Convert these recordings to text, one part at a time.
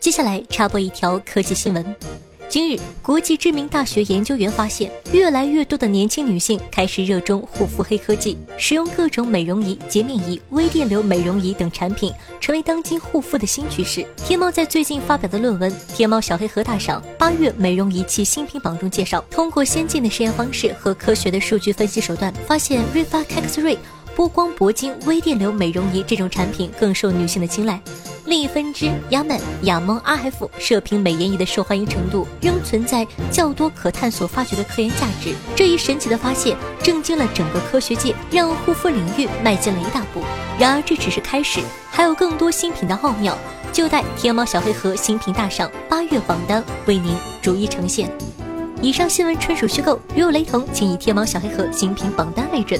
接下来插播一条科技新闻。今日，国际知名大学研究员发现，越来越多的年轻女性开始热衷护肤黑科技，使用各种美容仪、洁面仪、微电流美容仪等产品，成为当今护肤的新趋势。天猫在最近发表的论文《天猫小黑盒大赏八月美容仪器新品榜》中介绍，通过先进的实验方式和科学的数据分析手段，发现 Riva X-Ray 波光铂金微电流美容仪这种产品更受女性的青睐。另一分支雅曼雅蒙 RF 射频美颜仪的受欢迎程度仍存在较多可探索发掘的科研价值。这一神奇的发现震惊了整个科学界，让护肤领域迈进了一大步。然而这只是开始，还有更多新品的奥妙，就待天猫小黑盒新品大赏八月榜单为您逐一呈现。以上新闻纯属虚构，如有雷同，请以天猫小黑盒新品榜单为准。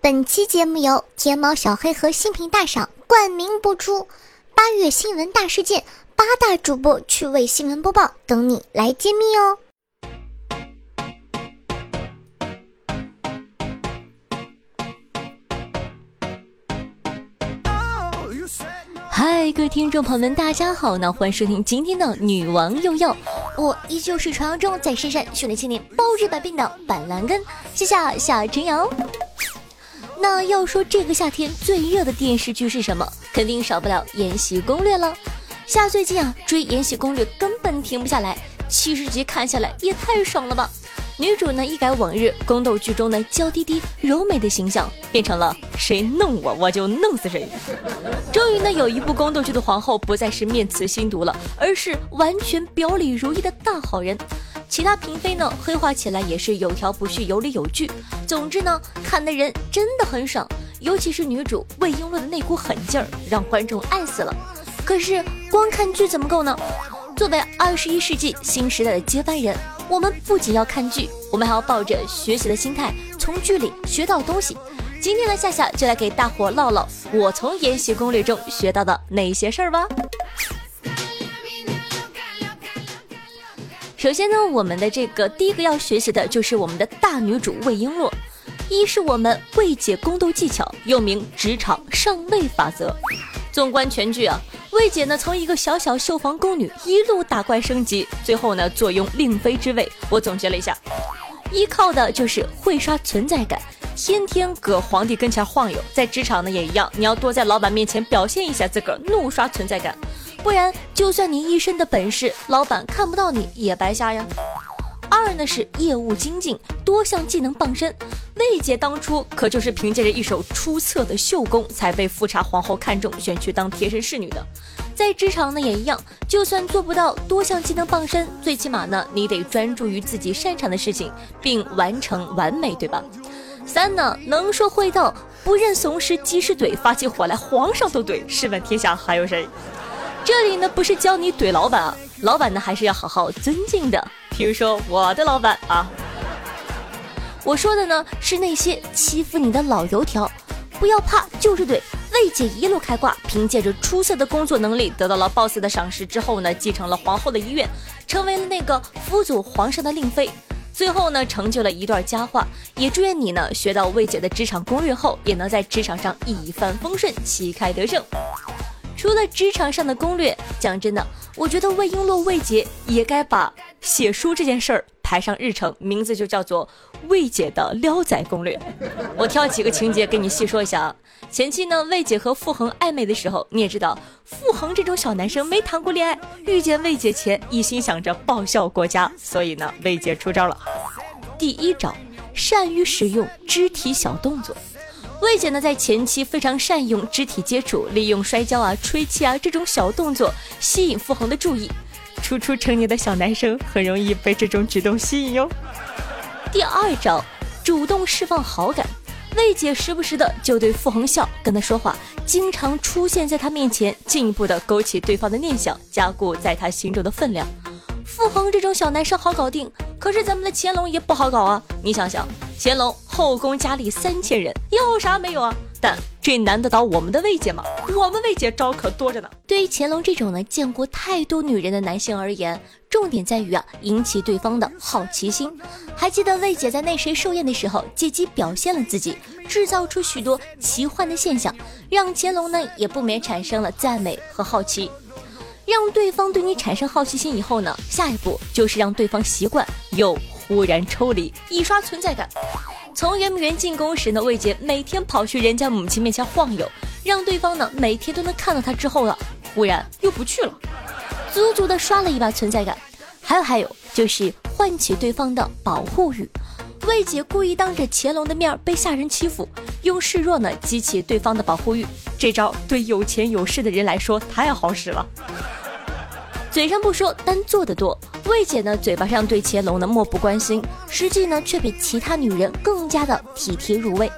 本期节目由天猫小黑盒新品大赏冠名播出。八月新闻大事件，八大主播趣味新闻播报，等你来揭秘哦！嗨，各位听众朋友们，大家好！呢，欢迎收听今天的女王又要，我依旧是传说中在深山训练千年、包治百病的板蓝根，谢谢夏晨瑶。那要说这个夏天最热的电视剧是什么？肯定少不了《延禧攻略》了。下最近啊，追《延禧攻略》根本停不下来，七十集看下来也太爽了吧！女主呢一改往日宫斗剧中的娇滴滴柔美的形象，变成了谁弄我我就弄死谁。终于呢，有一部宫斗剧的皇后不再是面慈心毒了，而是完全表里如一的大好人。其他嫔妃呢，黑化起来也是有条不紊、有理有据。总之呢，看的人真的很爽，尤其是女主魏璎珞的那股狠劲儿，让观众爱死了。可是光看剧怎么够呢？作为二十一世纪新时代的接班人，我们不仅要看剧，我们还要抱着学习的心态，从剧里学到东西。今天的夏夏就来给大伙唠唠我从《延禧攻略》中学到的那些事儿吧。首先呢，我们的这个第一个要学习的就是我们的大女主魏璎珞。一是我们魏姐宫斗技巧，又名职场上位法则。纵观全剧啊，魏姐呢从一个小小绣房宫女一路打怪升级，最后呢坐拥令妃之位。我总结了一下，依靠的就是会刷存在感，天天搁皇帝跟前晃悠。在职场呢也一样，你要多在老板面前表现一下自个儿，怒刷存在感。不然，就算你一身的本事，老板看不到你也白瞎呀。二呢是业务精进，多项技能傍身。魏姐当初可就是凭借着一手出色的绣功，才被富察皇后看中，选去当贴身侍女的。在职场呢也一样，就算做不到多项技能傍身，最起码呢你得专注于自己擅长的事情，并完成完美，对吧？三呢能说会道，不认怂时及时怼，发起火来皇上都怼，试问天下还有谁？这里呢不是教你怼老板啊，老板呢还是要好好尊敬的。比如说我的老板啊，我说的呢是那些欺负你的老油条，不要怕，就是怼。魏姐一路开挂，凭借着出色的工作能力，得到了 boss 的赏识之后呢，继承了皇后的遗愿，成为了那个辅佐皇上的令妃。最后呢，成就了一段佳话。也祝愿你呢，学到魏姐的职场攻略后，也能在职场上一帆风顺，旗开得胜。除了职场上的攻略，讲真的，我觉得魏璎珞魏姐也该把写书这件事儿排上日程，名字就叫做魏姐的撩仔攻略。我挑几个情节给你细说一下啊。前期呢，魏姐和傅恒暧昧的时候，你也知道，傅恒这种小男生没谈过恋爱，遇见魏姐前一心想着报效国家，所以呢，魏姐出招了。第一招，善于使用肢体小动作。魏姐呢，在前期非常善用肢体接触，利用摔跤啊、吹气啊这种小动作吸引傅恒的注意。初出成年的小男生很容易被这种举动吸引哟。第二招，主动释放好感。魏姐时不时的就对傅恒笑，跟他说话，经常出现在他面前，进一步的勾起对方的念想，加固在他心中的分量。傅恒这种小男生好搞定，可是咱们的乾隆也不好搞啊！你想想，乾隆后宫佳丽三千人，要啥没有啊？但这难得倒我们的魏姐吗？我们魏姐招可多着呢。对于乾隆这种呢见过太多女人的男性而言，重点在于啊引起对方的好奇心。还记得魏姐在那谁寿宴的时候，借机表现了自己，制造出许多奇幻的现象，让乾隆呢也不免产生了赞美和好奇。让对方对你产生好奇心以后呢，下一步就是让对方习惯又忽然抽离，以刷存在感。从圆明园进宫时呢，魏姐每天跑去人家母亲面前晃悠，让对方呢每天都能看到她之后了，忽然又不去了，足足的刷了一把存在感。还有还有，就是唤起对方的保护欲。魏姐故意当着乾隆的面被下人欺负，用示弱呢激起对方的保护欲。这招对有钱有势的人来说太好使了。嘴上不说，但做的多。魏姐呢，嘴巴上对乾隆呢漠不关心，实际呢却比其他女人更加的体贴入微。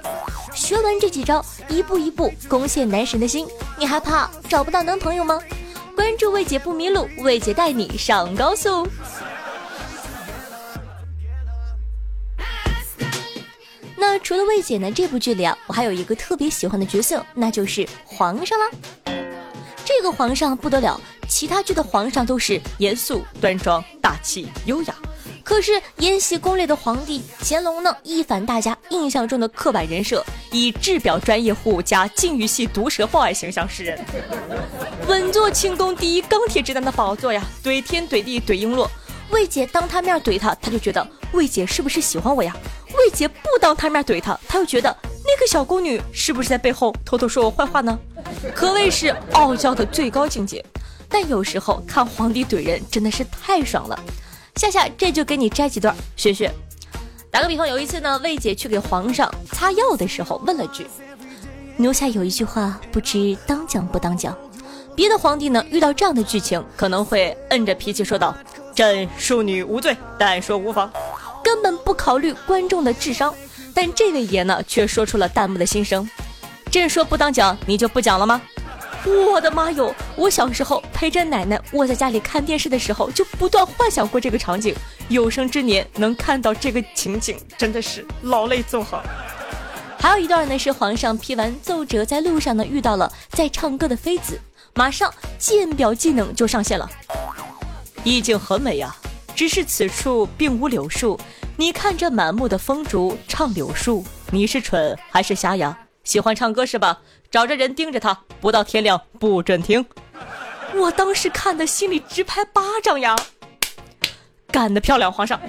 学完这几招，一步一步攻陷男神的心，你还怕找不到男朋友吗？关注魏姐不迷路，魏姐带你上高速。那除了魏姐呢，这部剧里啊，我还有一个特别喜欢的角色，那就是皇上啦。这个皇上不得了，其他剧的皇上都是严肃端庄、大气优雅，可是《延禧攻略》的皇帝乾隆呢，一反大家印象中的刻板人设，以制表专业户加禁欲系毒舌报爱形象示人，稳坐清宫第一钢铁直男的宝座呀，怼天怼地怼璎珞。魏姐当他面怼他，他就觉得魏姐是不是喜欢我呀？魏姐不当他面怼他，他又觉得那个小宫女是不是在背后偷偷说我坏话呢？可谓是傲娇的最高境界，但有时候看皇帝怼人真的是太爽了。夏夏，这就给你摘几段学学。打个比方，有一次呢，魏姐去给皇上擦药的时候，问了句：“奴才有一句话，不知当讲不当讲？”别的皇帝呢，遇到这样的剧情，可能会摁着脾气说道：“朕恕女无罪，但说无妨。”根本不考虑观众的智商。但这位爷呢，却说出了弹幕的心声。朕说不当讲，你就不讲了吗？我的妈哟！我小时候陪着奶奶窝在家里看电视的时候，就不断幻想过这个场景。有生之年能看到这个情景，真的是老泪纵横。还有一段呢，是皇上批完奏折，在路上呢遇到了在唱歌的妃子，马上鉴表技能就上线了。意境很美呀，只是此处并无柳树。你看这满目的风烛唱柳树，你是蠢还是瞎呀？喜欢唱歌是吧？找着人盯着他，不到天亮不准停。我当时看的心里直拍巴掌呀！干得漂亮，皇上。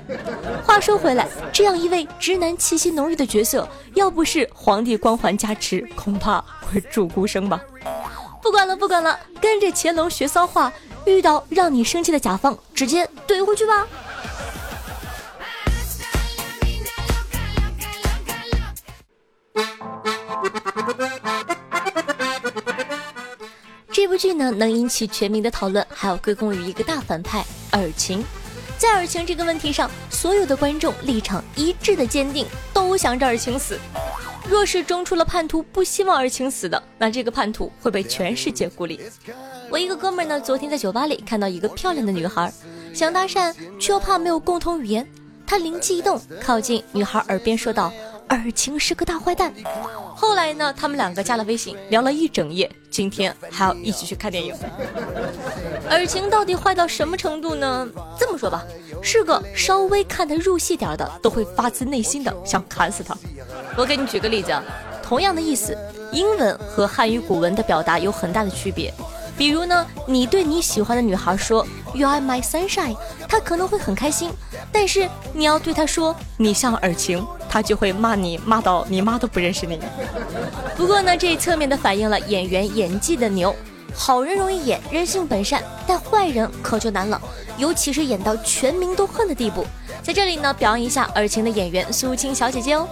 话说回来，这样一位直男气息浓郁的角色，要不是皇帝光环加持，恐怕会注孤生吧。不管了，不管了，跟着乾隆学骚话，遇到让你生气的甲方，直接怼回去吧。这部剧呢，能引起全民的讨论，还要归功于一个大反派尔晴。在尔晴这个问题上，所有的观众立场一致的坚定，都想着尔晴死。若是中出了叛徒不希望尔晴死的，那这个叛徒会被全世界孤立。我一个哥们儿呢，昨天在酒吧里看到一个漂亮的女孩，想搭讪，却又怕没有共同语言。他灵机一动，靠近女孩耳边说道。尔晴是个大坏蛋。后来呢，他们两个加了微信，聊了一整夜。今天还要一起去看电影。尔晴到底坏到什么程度呢？这么说吧，是个稍微看得入戏点的，都会发自内心的想砍死他。我给你举个例子，同样的意思，英文和汉语古文的表达有很大的区别。比如呢，你对你喜欢的女孩说 “You are my sunshine”，她可能会很开心。但是你要对她说“你像尔晴”，他就会骂你，骂到你妈都不认识你。不过呢，这侧面的反映了演员演技的牛。好人容易演，人性本善，但坏人可就难了，尤其是演到全民都恨的地步。在这里呢，表扬一下尔晴的演员苏青小姐姐哦。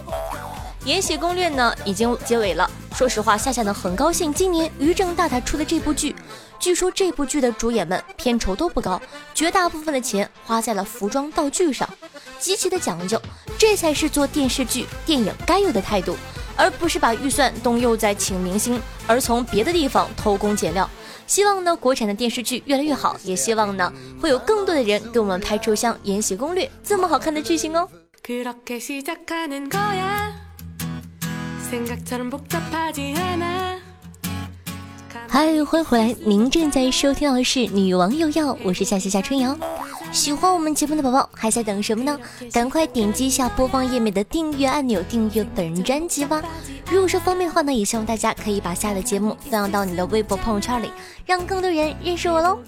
《延禧攻略》呢已经结尾了。说实话，夏夏呢很高兴今年于正大大出的这部剧。据说这部剧的主演们片酬都不高，绝大部分的钱花在了服装道具上，极其的讲究。这才是做电视剧、电影该有的态度，而不是把预算动用在请明星，而从别的地方偷工减料。希望呢国产的电视剧越来越好，也希望呢会有更多的人给我们拍出像《延禧攻略》这么好看的剧情哦。嗨，欢迎回来！您正在收听到的是《女王又要》，我是夏夏夏春瑶。喜欢我们节目的宝宝还在等什么呢？赶快点击一下播放页面的订阅按钮，订阅本专辑吧。如果说方便的话呢，也希望大家可以把下的节目分享到你的微博朋友圈里，让更多人认识我喽。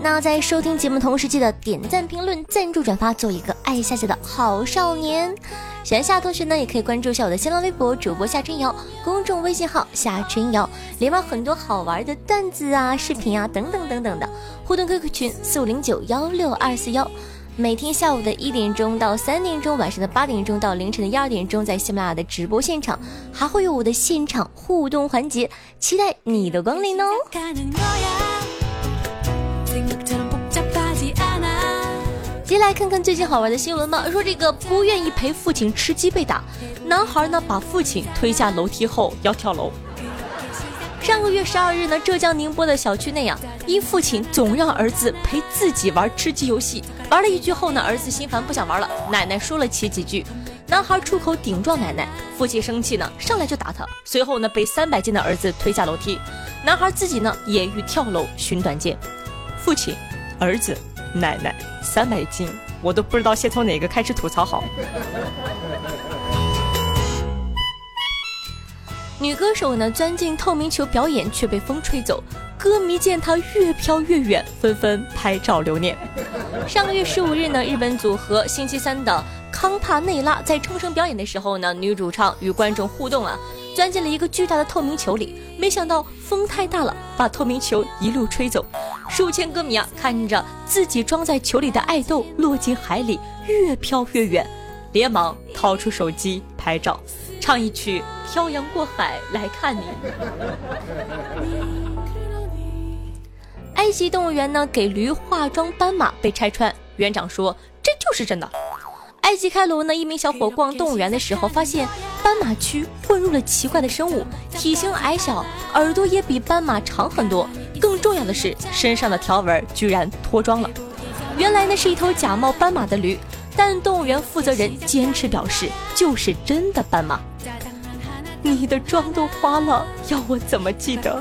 那在收听节目同时，记得点赞、评论、赞助、转发，做一个爱夏夏的好少年。喜欢夏同学呢，也可以关注一下我的新浪微博主播夏春瑶，公众微信号夏春瑶，里面很多好玩的段子啊、视频啊等等等等的。互动 QQ 群四五零九幺六二四幺，每天下午的一点钟到三点钟，晚上的八点钟到凌晨的一二点钟，在喜马拉雅的直播现场，还会有我的现场互动环节，期待你的光临哦。接下来看看最近好玩的新闻吧。说这个不愿意陪父亲吃鸡被打，男孩呢把父亲推下楼梯后要跳楼。上个月十二日呢，浙江宁波的小区内啊，因父亲总让儿子陪自己玩吃鸡游戏，玩了一局后呢，儿子心烦不想玩了，奶奶说了其几句，男孩出口顶撞奶奶，父亲生气呢，上来就打他，随后呢，被三百斤的儿子推下楼梯，男孩自己呢也欲跳楼寻短见，父亲、儿子、奶奶三百斤，我都不知道先从哪个开始吐槽好。女歌手呢钻进透明球表演，却被风吹走。歌迷见她越飘越远，纷纷拍照留念。上个月十五日呢，日本组合星期三的康帕内拉在冲绳表演的时候呢，女主唱与观众互动啊，钻进了一个巨大的透明球里，没想到风太大了，把透明球一路吹走。数千歌迷啊，看着自己装在球里的爱豆落进海里，越飘越远，连忙掏出手机拍照。唱一曲《漂洋过海来看你》。埃及动物园呢，给驴化妆斑马被拆穿，园长说这就是真的。埃及开罗呢，一名小伙逛动物园的时候，发现斑马区混入了奇怪的生物，体型矮小，耳朵也比斑马长很多，更重要的是身上的条纹居然脱妆了。原来呢是一头假冒斑马的驴，但动物园负责人坚持表示就是真的斑马。你的妆都花了，要我怎么记得？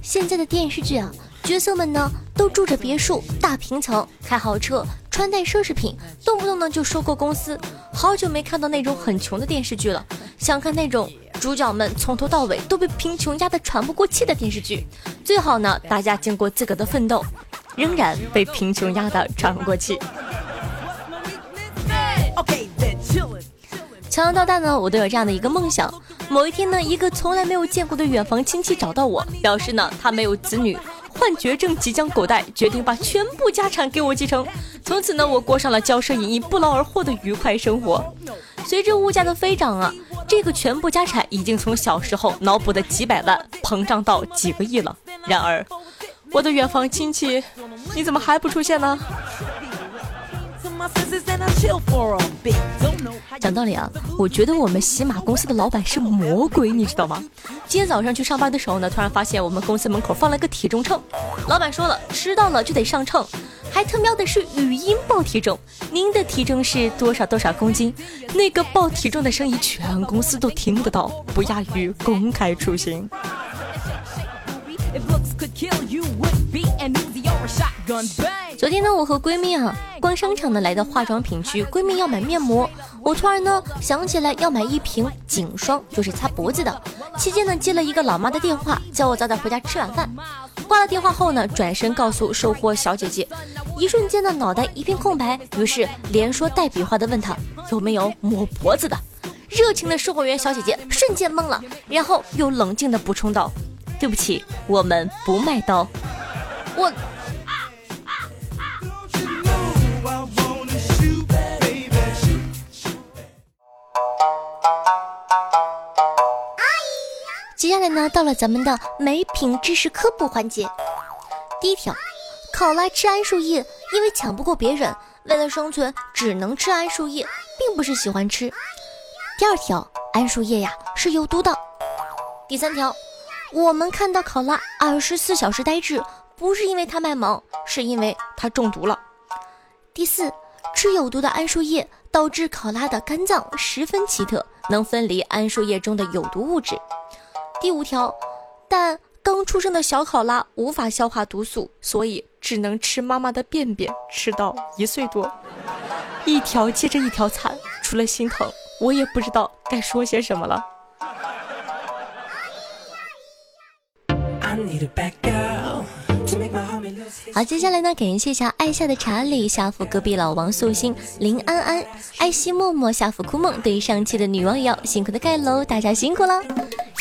现在的电视剧啊，角色们呢都住着别墅、大平层、开豪车、穿戴奢侈品，动不动呢就收购公司。好久没看到那种很穷的电视剧了，想看那种。主角们从头到尾都被贫穷压得喘不过气的电视剧，最好呢，大家经过自个的奋斗，仍然被贫穷压得喘不过气。从小到大呢，我都有这样的一个梦想：某一天呢，一个从来没有见过的远房亲戚找到我，表示呢他没有子女，患绝症，即将狗带，决定把全部家产给我继承。从此呢，我过上了骄奢淫逸、不劳而获的愉快生活。随着物价的飞涨啊。这个全部家产已经从小时候脑补的几百万膨胀到几个亿了。然而，我的远房亲戚，你怎么还不出现呢？讲道理啊，我觉得我们喜马公司的老板是魔鬼，你知道吗？今天早上去上班的时候呢，突然发现我们公司门口放了个体重秤，老板说了，迟到了就得上秤。还特喵的是语音报体重，您的体重是多少多少公斤？那个报体重的声音全公司都听得到，不亚于公开处刑。昨天呢，我和闺蜜啊逛商场呢，来到化妆品区，闺蜜要买面膜，我突然呢想起来要买一瓶颈霜，就是擦脖子的。期间呢接了一个老妈的电话，叫我早点回家吃晚饭。挂了电话后呢，转身告诉售货小姐姐，一瞬间的脑袋一片空白，于是连说带比划的问她有没有抹脖子的。热情的售货员小姐姐瞬间懵了，然后又冷静的补充道：“对不起，我们不卖刀。”我。接下来呢，到了咱们的美品知识科普环节。第一条，考拉吃桉树叶，因为抢不过别人，为了生存只能吃桉树叶，并不是喜欢吃。第二条，桉树叶呀是有毒的。第三条，我们看到考拉二十四小时呆滞，不是因为它卖萌，是因为它中毒了。第四，吃有毒的桉树叶导致考拉的肝脏十分奇特，能分离桉树叶中的有毒物质。第五条，但刚出生的小考拉无法消化毒素，所以只能吃妈妈的便便，吃到一岁多。一条接着一条惨，除了心疼，我也不知道该说些什么了。好，接下来呢，感谢一下爱夏的查理、夏府隔壁老王素心、林安安、爱惜默默、夏府枯梦对上期的女王瑶辛苦的盖楼，大家辛苦了。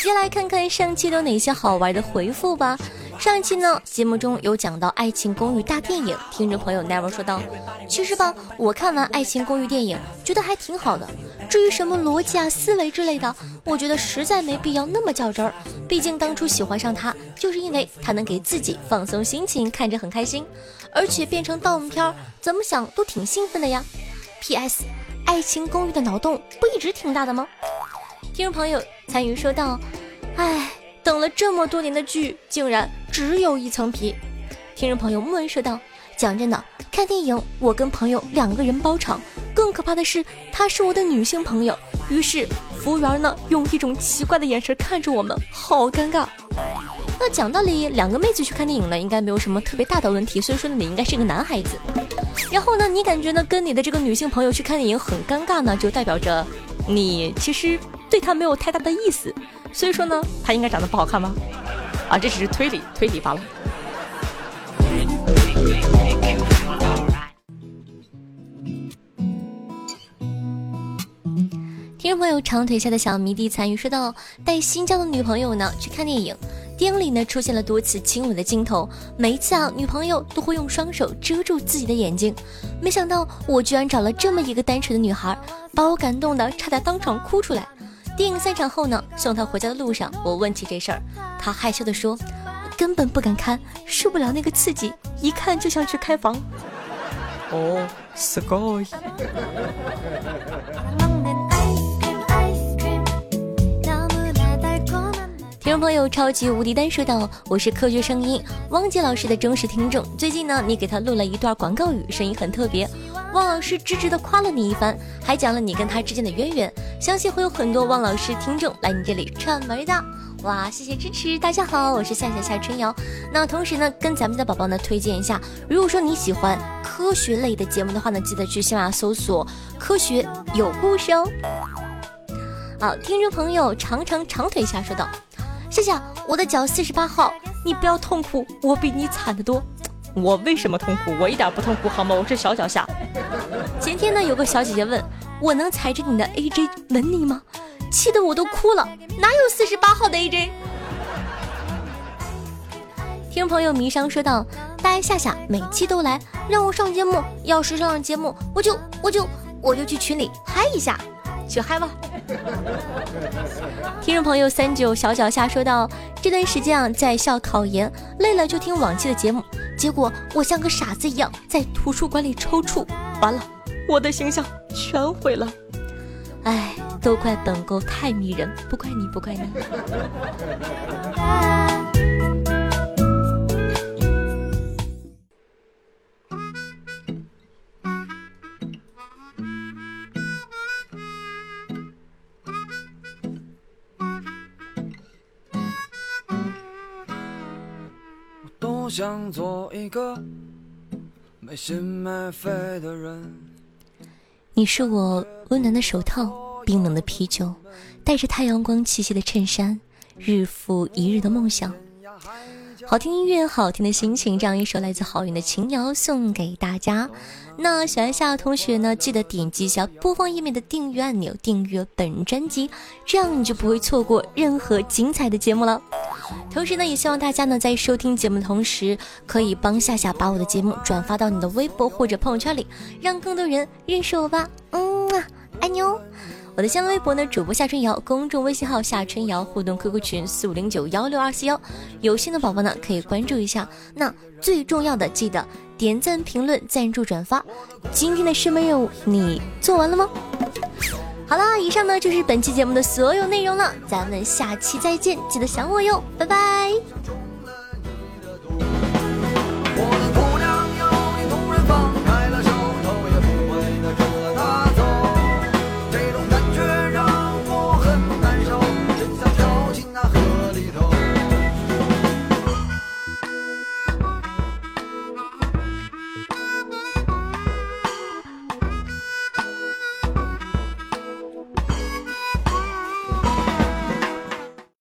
接来看看上期都有哪些好玩的回复吧。上一期呢，节目中有讲到《爱情公寓》大电影，听众朋友 never 说道：“其实吧，我看完《爱情公寓》电影，觉得还挺好的。至于什么逻辑啊、思维之类的，我觉得实在没必要那么较真儿。毕竟当初喜欢上他，就是因为他能给自己放松心情，看着很开心。而且变成盗墓片，怎么想都挺兴奋的呀。P.S. 爱情公寓的脑洞不一直挺大的吗？听众朋友参与说道：“唉。”等了这么多年的剧，竟然只有一层皮。听众朋友木恩说道：“讲真的，看电影我跟朋友两个人包场，更可怕的是她是我的女性朋友。于是服务员呢用一种奇怪的眼神看着我们，好尴尬。那讲道理，两个妹子去看电影呢，应该没有什么特别大的问题。所以说，你应该是个男孩子。然后呢，你感觉呢跟你的这个女性朋友去看电影很尴尬呢，就代表着你其实对他没有太大的意思。”所以说呢，他应该长得不好看吗？啊，这只是推理，推理罢了。听众朋友，长腿下的小迷弟残余说道，带新疆的女朋友呢去看电影，电影里呢出现了多次亲吻的镜头，每一次啊，女朋友都会用双手遮住自己的眼睛。没想到我居然找了这么一个单纯的女孩，把我感动的差点当场哭出来。电影散场后呢，送她回家的路上，我问起这事儿，她害羞的说，根本不敢看，受不了那个刺激，一看就像去开房。哦，sky。听众朋友，超级无敌丹说道：“我是科学声音汪杰老师的忠实听众。最近呢，你给他录了一段广告语，声音很特别。汪老师直直的夸了你一番，还讲了你跟他之间的渊源。相信会有很多汪老师听众来你这里串门的。哇，谢谢支持！大家好，我是夏夏夏春瑶。那同时呢，跟咱们的宝宝呢推荐一下，如果说你喜欢科学类的节目的话呢，记得去喜马搜索‘科学有故事’哦。好，听众朋友长长长腿下说道。”夏夏，我的脚四十八号，你不要痛苦，我比你惨得多。我为什么痛苦？我一点不痛苦，好吗？我是小脚下。前天呢，有个小姐姐问我能踩着你的 AJ 吻你吗？气得我都哭了。哪有四十八号的 AJ？听朋友迷商说道：“大爱夏夏每期都来，让我上节目。要是上了节目，我就我就我就去群里嗨一下。”去嗨吧！听众朋友三九小脚下说道：“这段时间啊，在校考研，累了就听往期的节目，结果我像个傻子一样在图书馆里抽搐，完了，我的形象全毁了。哎，都怪本宫太迷人，不怪你，不怪你。”想做一个没心没肺的人。你是我温暖的手套，冰冷的啤酒，带着太阳光气息的衬衫，日复一日的梦想。好听音乐，好听的心情，这样一首来自郝云的情谣送给大家。那喜欢夏同学呢，记得点击一下播放页面的订阅按钮，订阅本专辑，这样你就不会错过任何精彩的节目了。同时呢，也希望大家呢在收听节目的同时，可以帮夏夏把我的节目转发到你的微博或者朋友圈里，让更多人认识我吧。嗯，爱你哦。我的新浪微博呢，主播夏春瑶，公众微信号夏春瑶，互动 QQ 群四五零九幺六二四幺，有心的宝宝呢可以关注一下。那最重要的，记得点赞、评论、赞助、转发。今天的师门任务你做完了吗？好啦，以上呢就是本期节目的所有内容了，咱们下期再见，记得想我哟，拜拜。